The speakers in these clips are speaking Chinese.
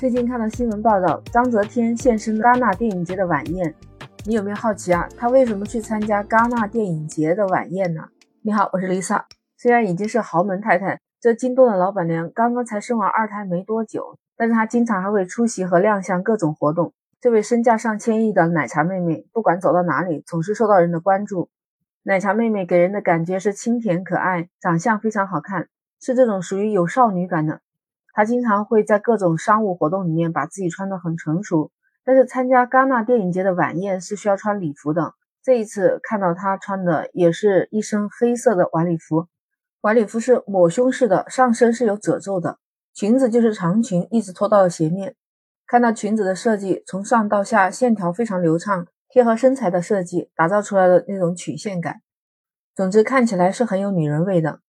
最近看到新闻报道，章泽天现身戛纳电影节的晚宴，你有没有好奇啊？他为什么去参加戛纳电影节的晚宴呢？你好，我是 Lisa。虽然已经是豪门太太，这京东的老板娘刚刚才生完二胎没多久，但是她经常还会出席和亮相各种活动。这位身价上千亿的奶茶妹妹，不管走到哪里，总是受到人的关注。奶茶妹妹给人的感觉是清甜可爱，长相非常好看，是这种属于有少女感的。她经常会在各种商务活动里面把自己穿得很成熟，但是参加戛纳电影节的晚宴是需要穿礼服的。这一次看到她穿的也是一身黑色的晚礼服，晚礼服是抹胸式的，上身是有褶皱的，裙子就是长裙，一直拖到了鞋面。看到裙子的设计，从上到下线条非常流畅，贴合身材的设计，打造出来的那种曲线感。总之看起来是很有女人味的。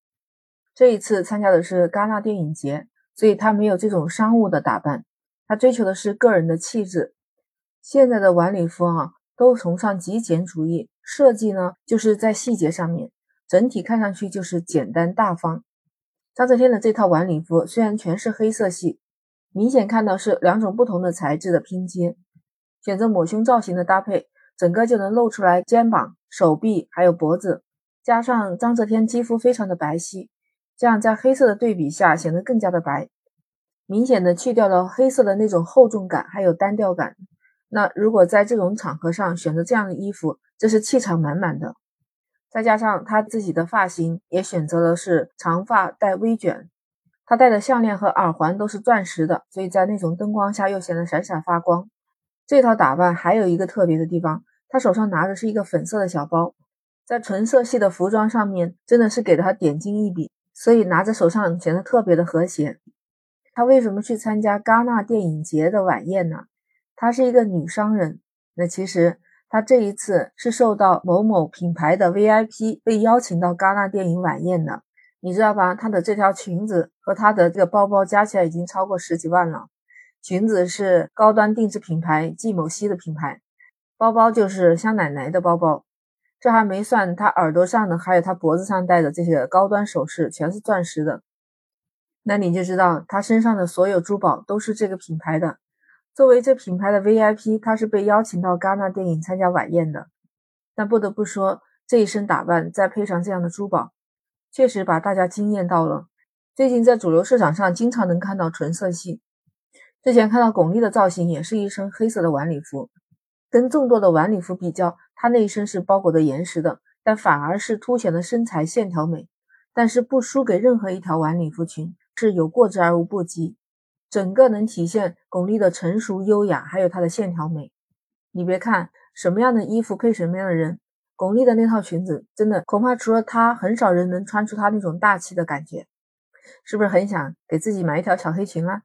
这一次参加的是戛纳电影节。所以她没有这种商务的打扮，她追求的是个人的气质。现在的晚礼服啊，都崇尚极简主义，设计呢就是在细节上面，整体看上去就是简单大方。张泽天的这套晚礼服虽然全是黑色系，明显看到是两种不同的材质的拼接，选择抹胸造型的搭配，整个就能露出来肩膀、手臂还有脖子，加上张泽天肌肤非常的白皙。这样在黑色的对比下显得更加的白，明显的去掉了黑色的那种厚重感，还有单调感。那如果在这种场合上选择这样的衣服，这是气场满满的。再加上他自己的发型也选择的是长发带微卷，他戴的项链和耳环都是钻石的，所以在那种灯光下又显得闪闪发光。这套打扮还有一个特别的地方，他手上拿的是一个粉色的小包，在纯色系的服装上面真的是给了他点睛一笔。所以拿在手上显得特别的和谐。他为什么去参加戛纳电影节的晚宴呢？她是一个女商人。那其实她这一次是受到某某品牌的 VIP 被邀请到戛纳电影晚宴的。你知道吧？她的这条裙子和她的这个包包加起来已经超过十几万了。裙子是高端定制品牌季某希的品牌，包包就是香奶奶的包包。这还没算，他耳朵上的，还有他脖子上戴的这些高端首饰，全是钻石的。那你就知道，他身上的所有珠宝都是这个品牌的。作为这品牌的 VIP，他是被邀请到戛纳电影参加晚宴的。但不得不说，这一身打扮再配上这样的珠宝，确实把大家惊艳到了。最近在主流市场上，经常能看到纯色系。之前看到巩俐的造型，也是一身黑色的晚礼服。跟众多的晚礼服比较，她那一身是包裹的严实的，但反而是凸显了身材线条美，但是不输给任何一条晚礼服裙，是有过之而无不及，整个能体现巩俐的成熟优雅，还有她的线条美。你别看什么样的衣服配什么样的人，巩俐的那套裙子真的恐怕除了她，很少人能穿出她那种大气的感觉。是不是很想给自己买一条小黑裙啊？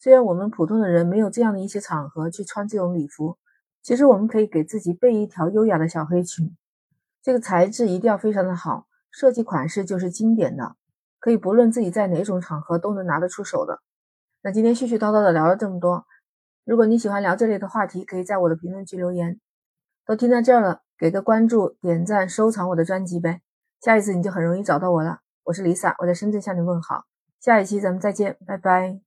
虽然我们普通的人没有这样的一些场合去穿这种礼服。其实我们可以给自己备一条优雅的小黑裙，这个材质一定要非常的好，设计款式就是经典的，可以不论自己在哪种场合都能拿得出手的。那今天絮絮叨叨的聊了这么多，如果你喜欢聊这类的话题，可以在我的评论区留言。都听到这儿了，给个关注、点赞、收藏我的专辑呗，下一次你就很容易找到我了。我是 Lisa，我在深圳向你问好，下一期咱们再见，拜拜。